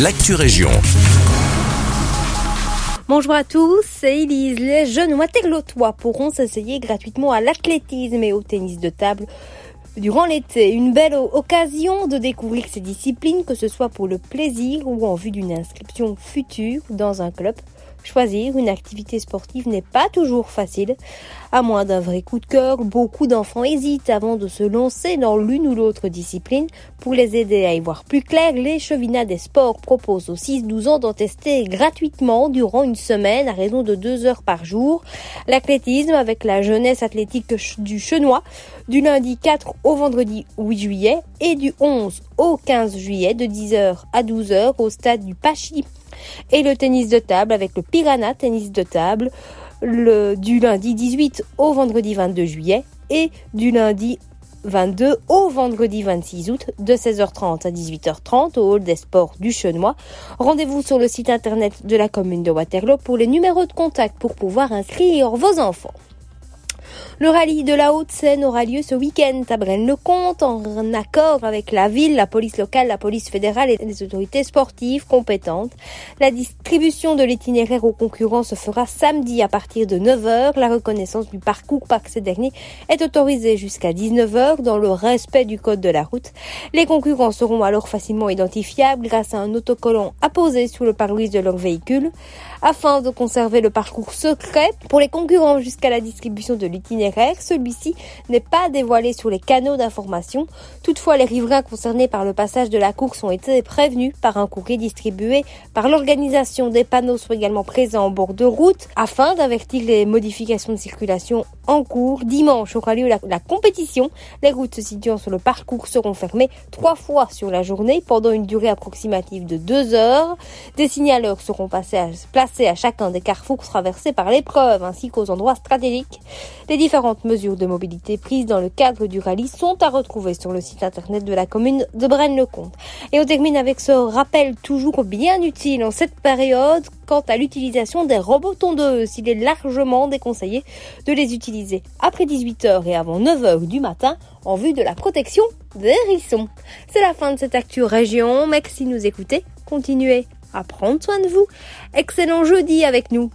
l'actu région. Bonjour à tous, c'est Elise. Les jeunes waterlotois pourront s'essayer gratuitement à l'athlétisme et au tennis de table durant l'été. Une belle occasion de découvrir ces disciplines, que ce soit pour le plaisir ou en vue d'une inscription future dans un club. Choisir une activité sportive n'est pas toujours facile. À moins d'un vrai coup de cœur, beaucoup d'enfants hésitent avant de se lancer dans l'une ou l'autre discipline. Pour les aider à y voir plus clair, les Chevinats des Sports proposent aux 6-12 ans d'en tester gratuitement durant une semaine à raison de 2 heures par jour. L'athlétisme avec la jeunesse athlétique du Chenois du lundi 4 au vendredi 8 juillet et du 11 au 15 juillet de 10h à 12h au stade du Pachy et le tennis de table avec le Piranha tennis de table le, du lundi 18 au vendredi 22 juillet et du lundi 22 au vendredi 26 août de 16h30 à 18h30 au hall des sports du Chenois. Rendez-vous sur le site internet de la commune de Waterloo pour les numéros de contact pour pouvoir inscrire vos enfants. Le rallye de la Haute-Seine aura lieu ce week-end à Braine-le-Comte en accord avec la ville, la police locale, la police fédérale et les autorités sportives compétentes. La distribution de l'itinéraire aux concurrents se fera samedi à partir de 9h. La reconnaissance du parcours par ces derniers est autorisée jusqu'à 19h dans le respect du code de la route. Les concurrents seront alors facilement identifiables grâce à un autocollant apposé sous le pare-brise de leur véhicule. Afin de conserver le parcours secret pour les concurrents jusqu'à la distribution de l'itinéraire celui-ci n'est pas dévoilé sur les canaux d'information. Toutefois, les riverains concernés par le passage de la course ont été prévenus par un courrier distribué par l'organisation. Des panneaux sont également présents en bord de route afin d'avertir les modifications de circulation en cours. Dimanche aura lieu la, la compétition. Les routes se situant sur le parcours seront fermées trois fois sur la journée pendant une durée approximative de deux heures. Des signaleurs seront placés à, chacun des carrefours traversés par l'épreuve ainsi qu'aux endroits stratégiques. Différentes mesures de mobilité prises dans le cadre du rallye sont à retrouver sur le site internet de la commune de Braine-le-Comte. Et on termine avec ce rappel toujours bien utile en cette période quant à l'utilisation des robots tondeuses. Il est largement déconseillé de les utiliser après 18h et avant 9h du matin en vue de la protection des hérissons. C'est la fin de cette actu région. Merci de nous écouter. Continuez à prendre soin de vous. Excellent jeudi avec nous.